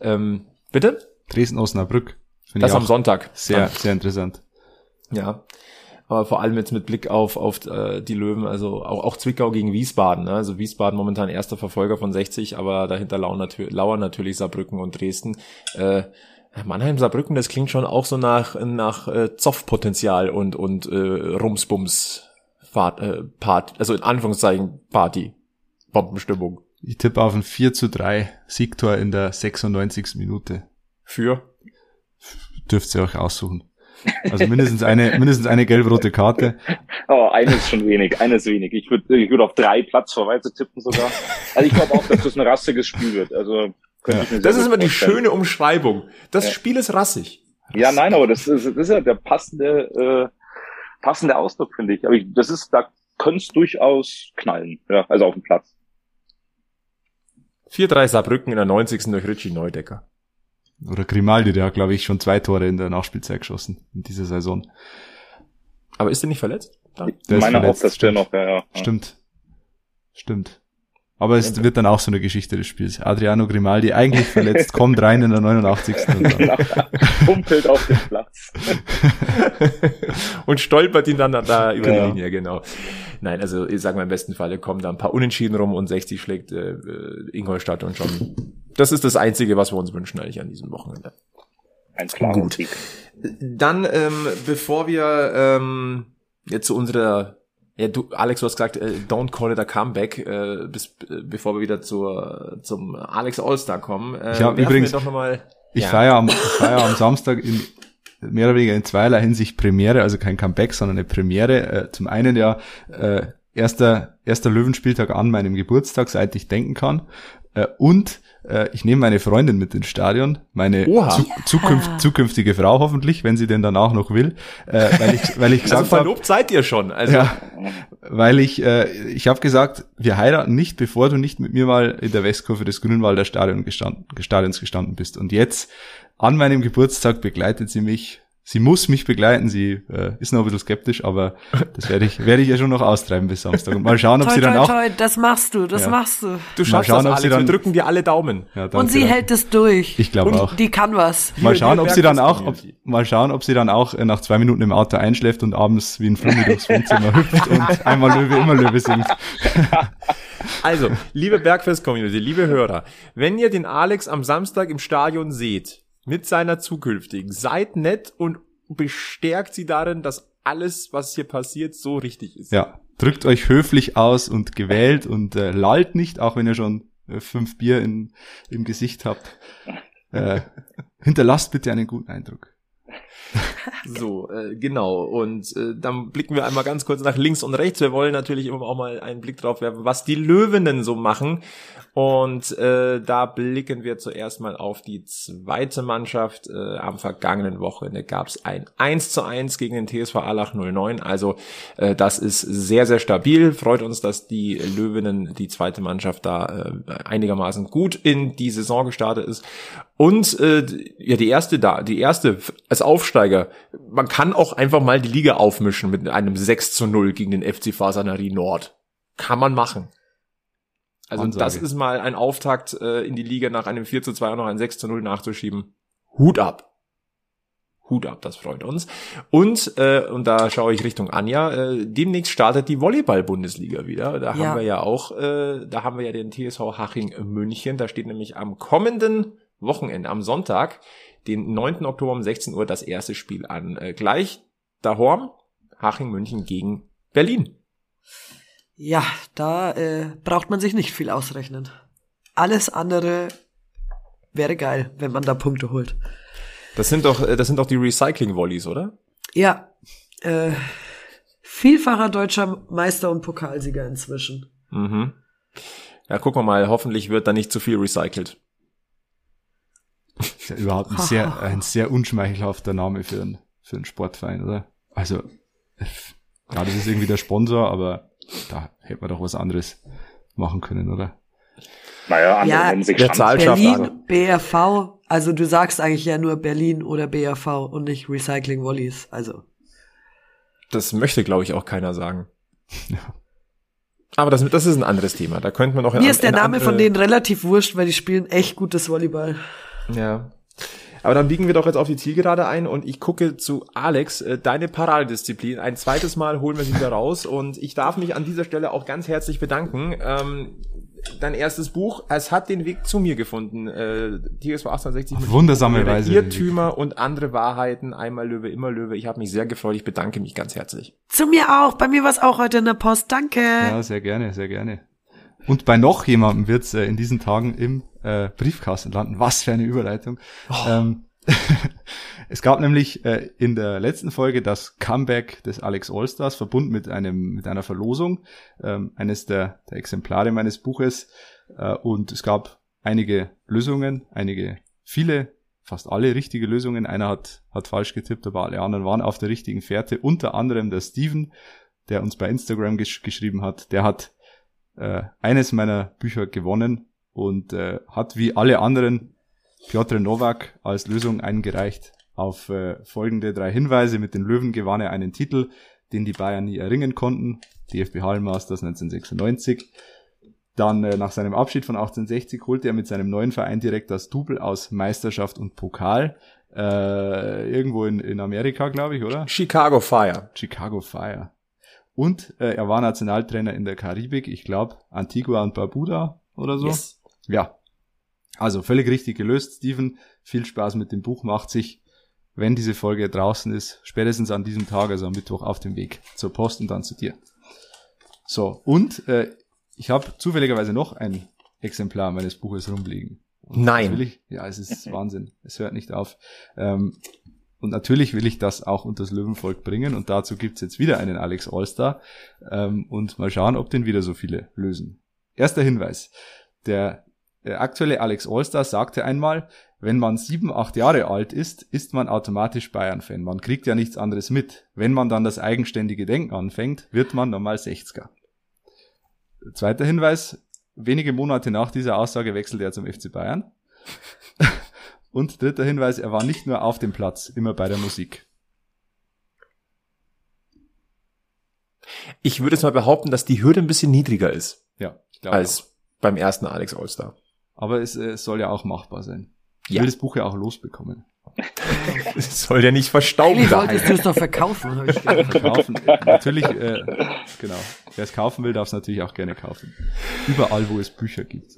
Ähm, bitte? Dresden Osnabrück. Das am Sonntag. Sehr, sehr interessant. Ja aber vor allem jetzt mit Blick auf, auf äh, die Löwen, also auch, auch Zwickau gegen Wiesbaden. Ne? Also Wiesbaden momentan erster Verfolger von 60, aber dahinter lauern, natür lauern natürlich Saarbrücken und Dresden. Äh, Mannheim, Saarbrücken, das klingt schon auch so nach, nach äh, Zoff-Potenzial und, und äh, Rumsbums Fahrt, äh, Part, also in Anführungszeichen Party. Bombenstimmung. Ich tippe auf ein 4 zu 3 Siegtor in der 96. Minute. Für? Dürft ihr euch aussuchen. Also mindestens eine, mindestens eine gelb-rote Karte. Oh, eine ist schon wenig, eine ist wenig. Ich würde ich würd auf drei Platzverweise tippen sogar. Also ich glaube auch, dass das ein rassiges Spiel wird. Also ja. Das ist immer die schöne Umschreibung. Das ja. Spiel ist rassig. Ja, nein, aber das ist, das ist ja der passende, äh, passende Ausdruck, finde ich. Aber ich, das ist, da könnte es durchaus knallen, ja, also auf dem Platz. 4-3 Saarbrücken in der 90. durch Richie Neudecker. Oder Grimaldi, der hat, glaube ich, schon zwei Tore in der Nachspielzeit geschossen in dieser Saison. Aber ist er nicht verletzt? Der Meine auch, das stimmt noch, ja, ja. Stimmt. Stimmt. Aber es wird dann auch so eine Geschichte des Spiels. Adriano Grimaldi eigentlich verletzt, kommt rein in der 89. Und genau. Pumpelt auf den Platz. und stolpert ihn dann da über genau. die Linie, genau. Nein, also ich sage mal im besten Falle kommen da ein paar Unentschieden rum und 60 schlägt äh, Ingolstadt und schon. Das ist das Einzige, was wir uns wünschen eigentlich an diesem Wochenende. Ein klarer Gut. Sieg. Dann, ähm, bevor wir ähm, jetzt zu unserer ja, du, Alex, du hast gesagt, äh, don't call it a comeback, äh, bis, äh, bevor wir wieder zur, zum Alex All-Star kommen. Äh, ich habe übrigens, doch noch mal, ich ja. feiere am, feier am Samstag in mehr oder weniger in zweierlei Hinsicht Premiere, also kein Comeback, sondern eine Premiere. Äh, zum einen ja äh, erster, erster Löwenspieltag an meinem Geburtstag, seit ich denken kann. Äh, und äh, ich nehme meine Freundin mit ins Stadion, meine zu, zukünft, zukünftige Frau hoffentlich, wenn sie denn dann auch noch will, äh, weil ich, weil ich gesagt also verlobt hab, seid ihr schon, also. Ja, weil ich, äh, ich habe gesagt, wir heiraten nicht, bevor du nicht mit mir mal in der Westkurve des Grünwalder Stadion gestanden, Stadions gestanden bist. Und jetzt an meinem Geburtstag begleitet sie mich sie muss mich begleiten. Sie äh, ist noch ein bisschen skeptisch, aber das werde ich, werde ich ja schon noch austreiben bis Samstag. Und mal schauen, ob toi, sie dann toi, auch. Toi, das machst du, das ja. machst du. Du schaffst schauen, das, Alex. Dann, wir drücken dir alle Daumen. Ja, und sie hält es durch. Ich glaube auch. Die kann was. Mal schauen, ob sie dann auch, ob, mal schauen, ob sie dann auch äh, nach zwei Minuten im Auto einschläft und abends wie ein Flummi durchs Wohnzimmer hüpft und einmal Löwe, immer Löwe singt. Also, liebe Bergfest-Community, liebe Hörer, wenn ihr den Alex am Samstag im Stadion seht, mit seiner zukünftigen. Seid nett und bestärkt sie darin, dass alles, was hier passiert, so richtig ist. Ja, drückt euch höflich aus und gewählt und äh, lallt nicht, auch wenn ihr schon äh, fünf Bier in, im Gesicht habt. Äh, hinterlasst bitte einen guten Eindruck. So, äh, genau. Und äh, dann blicken wir einmal ganz kurz nach links und rechts. Wir wollen natürlich immer auch mal einen Blick drauf werfen, was die Löwinnen so machen. Und äh, da blicken wir zuerst mal auf die zweite Mannschaft. Äh, am vergangenen Wochenende gab es ein 1 zu 1 gegen den TSV Allach 09. Also äh, das ist sehr, sehr stabil. Freut uns, dass die Löwinnen, die zweite Mannschaft da äh, einigermaßen gut in die Saison gestartet ist. Und äh, ja, die erste da, die erste als Aufsteiger. Man kann auch einfach mal die Liga aufmischen mit einem 6 zu 0 gegen den FC Fasanari Nord. Kann man machen. Also Ansage. das ist mal ein Auftakt äh, in die Liga nach einem 4 zu 2 auch noch ein 6 zu 0 nachzuschieben. Hut ab. Hut ab, das freut uns. Und, äh, und da schaue ich Richtung Anja, äh, demnächst startet die Volleyball-Bundesliga wieder. Da ja. haben wir ja auch, äh, da haben wir ja den TSV Haching München. Da steht nämlich am kommenden Wochenende, am Sonntag, den 9. Oktober um 16 Uhr, das erste Spiel an. Äh, gleich Horm, Haching München gegen Berlin. Ja, da äh, braucht man sich nicht viel ausrechnen. Alles andere wäre geil, wenn man da Punkte holt. Das sind doch, äh, das sind doch die Recycling-Volleys, oder? Ja, äh, vielfacher deutscher Meister und Pokalsieger inzwischen. Mhm. Ja, gucken wir mal. Hoffentlich wird da nicht zu viel recycelt. Ist ja überhaupt ein sehr, ein sehr unschmeichelhafter Name für einen, für einen Sportverein, oder? Also, ja, das ist irgendwie der Sponsor, aber da hätte man doch was anderes machen können, oder? Naja, andere Ja, nennen sich der Berlin, BRV, also du sagst eigentlich ja nur Berlin oder BRV und nicht Recycling Wallis, also. Das möchte, glaube ich, auch keiner sagen. Aber das, das ist ein anderes Thema. Da könnte man auch in Mir ist der in Name andere- von denen relativ wurscht, weil die spielen echt gutes Volleyball. Ja. Aber dann biegen wir doch jetzt auf die Zielgerade ein und ich gucke zu Alex, äh, deine Paradedisziplin. Ein zweites Mal holen wir sie wieder raus und ich darf mich an dieser Stelle auch ganz herzlich bedanken. Ähm, dein erstes Buch, es hat den Weg zu mir gefunden. Äh, TSV 1860 mit wundersame Weise. Irrtümer und andere Wahrheiten. Einmal Löwe, immer Löwe. Ich habe mich sehr gefreut. Ich bedanke mich ganz herzlich. Zu mir auch, bei mir war es auch heute in der Post, danke. Ja, sehr gerne, sehr gerne. Und bei noch jemandem wird's äh, in diesen Tagen im äh, Briefkasten landen. Was für eine Überleitung. Ähm, es gab nämlich äh, in der letzten Folge das Comeback des Alex Allstars verbunden mit einem mit einer Verlosung ähm, eines der, der Exemplare meines Buches äh, und es gab einige Lösungen, einige viele, fast alle richtige Lösungen. Einer hat hat falsch getippt, aber alle anderen waren auf der richtigen Fährte. Unter anderem der Steven, der uns bei Instagram gesch geschrieben hat. Der hat äh, eines meiner Bücher gewonnen und äh, hat wie alle anderen Piotr Nowak als Lösung eingereicht auf äh, folgende drei Hinweise. Mit den Löwen gewann er einen Titel, den die Bayern nie erringen konnten. DFB Hallenmasters 1996. Dann äh, nach seinem Abschied von 1860 holte er mit seinem neuen Verein direkt das Double aus Meisterschaft und Pokal. Äh, irgendwo in, in Amerika, glaube ich, oder? Chicago Fire. Chicago Fire. Und äh, er war Nationaltrainer in der Karibik, ich glaube Antigua und Barbuda oder so. Yes. Ja. Also völlig richtig gelöst, Steven. Viel Spaß mit dem Buch. Macht sich, wenn diese Folge draußen ist, spätestens an diesem Tag, also am Mittwoch, auf dem Weg zur Post und dann zu dir. So, und äh, ich habe zufälligerweise noch ein Exemplar meines Buches rumliegen. Und Nein. Natürlich, ja, es ist Wahnsinn. Es hört nicht auf. Ähm, und natürlich will ich das auch unter das Löwenvolk bringen und dazu gibt's jetzt wieder einen Alex Allstar ähm, und mal schauen, ob den wieder so viele lösen. Erster Hinweis. Der, der aktuelle Alex Allstar sagte einmal, wenn man sieben, acht Jahre alt ist, ist man automatisch Bayern-Fan. Man kriegt ja nichts anderes mit. Wenn man dann das eigenständige Denken anfängt, wird man normal 60er. Zweiter Hinweis. Wenige Monate nach dieser Aussage wechselte er zum FC Bayern. Und dritter Hinweis, er war nicht nur auf dem Platz, immer bei der Musik. Ich würde jetzt mal behaupten, dass die Hürde ein bisschen niedriger ist Ja, ich glaube auch. als beim ersten Alex Allstar. Aber es, äh, es soll ja auch machbar sein. Ich Ja. will das Buch ja auch losbekommen. Es soll ja nicht verstauben Eigentlich sein. wolltest du es doch verkaufen. Verkaufen, äh, natürlich, äh, genau. Wer es kaufen will, darf es natürlich auch gerne kaufen. Überall, wo es Bücher gibt.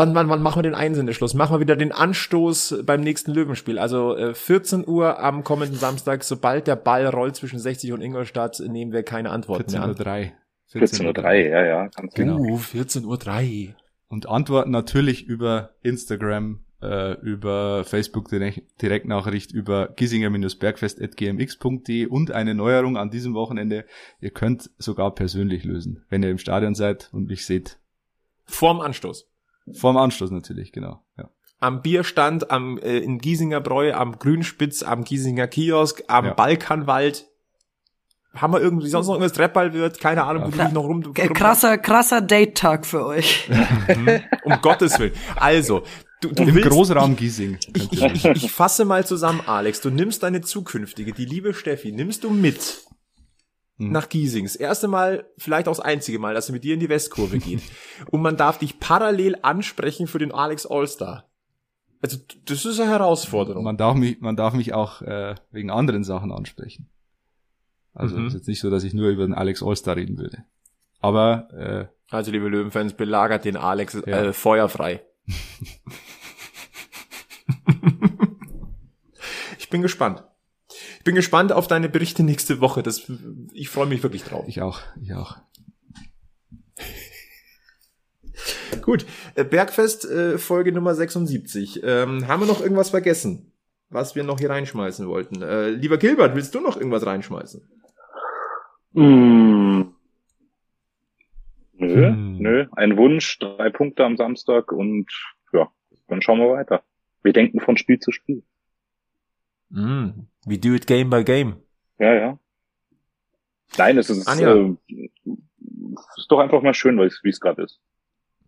Wann, wann, wann machen wir den Einsendeschluss? Machen wir wieder den Anstoß beim nächsten Löwenspiel. Also äh, 14 Uhr am kommenden Samstag. Sobald der Ball rollt zwischen 60 und Ingolstadt, nehmen wir keine Antworten mehr an. 14.03 14.03 ja, ja. Ganz Genau. Uh, 14.03 Uhr. Und antworten natürlich über Instagram, äh, über Facebook direkt, Direktnachricht, über giesinger-bergfest.gmx.de und eine Neuerung an diesem Wochenende. Ihr könnt sogar persönlich lösen, wenn ihr im Stadion seid und mich seht. Vorm Anstoß. Vorm Anstoß natürlich, genau. Ja. Am Bierstand, am äh, in Giesinger Bräu, am Grünspitz, am Giesinger Kiosk, am Ja. Balkanwald. Haben wir irgendwie sonst noch irgendwas Treppball wird? Keine Ahnung, wo du dich noch rum, rum Krasser, krasser Date-Tag für euch. um Gottes Willen. Also, du, du Im willst, Großraum Giesing. Ich, ich, ich, ich fasse mal zusammen, Alex. Du nimmst deine zukünftige, die liebe Steffi, nimmst du mit Mhm. nach Giesing. Das erste Mal, vielleicht auch das einzige Mal, dass sie mit dir in die Westkurve geht. Und man darf dich parallel ansprechen für den Alex Allstar. Also, das ist eine Herausforderung. man darf mich, man darf mich auch äh, wegen anderen Sachen ansprechen. Also Mhm. ist jetzt nicht so, dass ich nur über den Alex Allstar reden würde. Aber äh, Also, liebe Löwenfans, belagert den Alex Ja. äh, feuerfrei. ich bin gespannt. Ich bin gespannt auf deine Berichte nächste Woche. Das, ich freue mich wirklich drauf. ich auch, ich auch. Gut, äh, Bergfest, äh, Folge Nummer 76. Ähm, haben wir noch irgendwas vergessen, was wir noch hier reinschmeißen wollten? Äh, lieber Gilbert, willst du noch irgendwas reinschmeißen? Mm. Nö, hm. nö. Ein Wunsch, drei Punkte am Samstag und ja, dann schauen wir weiter. Wir denken von Spiel zu Spiel. Mm. We do it game by game. Ja, ja. Nein, es ist, Anja. äh, ist doch einfach mal schön, wie es gerade ist.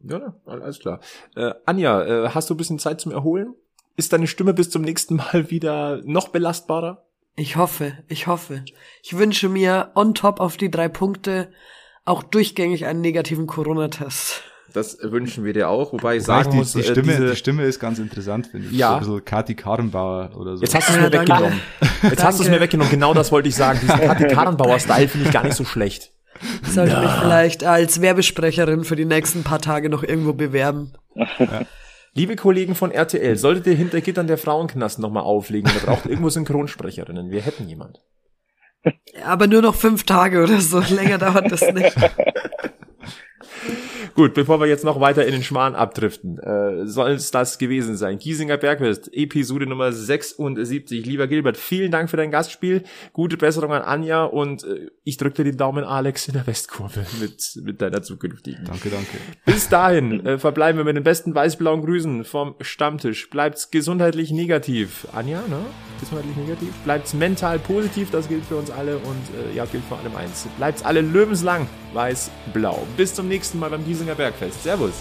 Ja, alles klar. Äh, Anja, äh, hast du ein bisschen Zeit zum Erholen? Ist deine Stimme bis zum nächsten Mal wieder noch belastbarer? Ich hoffe, ich hoffe. Ich wünsche mir on top auf die drei Punkte auch durchgängig einen negativen Corona-Test. Das wünschen wir dir auch, wobei ich sagen die, muss, die äh, Stimme, diese, die Stimme ist ganz interessant, finde ich. Ja. So ein bisschen Kati Karrenbauer oder so. Jetzt hast du es mir Ja, weggenommen. Jetzt hast du es mir weggenommen. Genau das wollte ich sagen. Diesen Kathi Karrenbauer-Style finde ich gar nicht so schlecht. Ich sollte mich vielleicht als Werbesprecherin für die nächsten paar Tage noch irgendwo bewerben. Liebe Kollegen von RTL, solltet ihr hinter Gittern der Frauenknast nochmal auflegen, da braucht irgendwo Synchronsprecherinnen. Wir hätten jemand. Aber nur noch fünf Tage oder so. Länger dauert das nicht. Gut, bevor wir jetzt noch weiter in den Schmarrn abdriften, äh, soll es das gewesen sein. Giesinger Bergfest, Episode Nummer 76. Lieber Gilbert, vielen Dank für dein Gastspiel. Gute Besserung an Anja und äh, ich drücke dir den Daumen, Alex, in der Westkurve mit, mit deiner zukünftigen. Danke, danke. Bis dahin äh, verbleiben wir mit den besten weiß-blauen Grüßen vom Stammtisch. Bleibt's gesundheitlich negativ. Anja, ne? Gesundheitlich negativ. Bleibt's mental positiv, das gilt für uns alle und äh, ja, gilt vor allem eins. Bleibt's alle löwenslang weiß-blau. Bis zum nächsten Mal beim Giesinger Bergfest. Servus.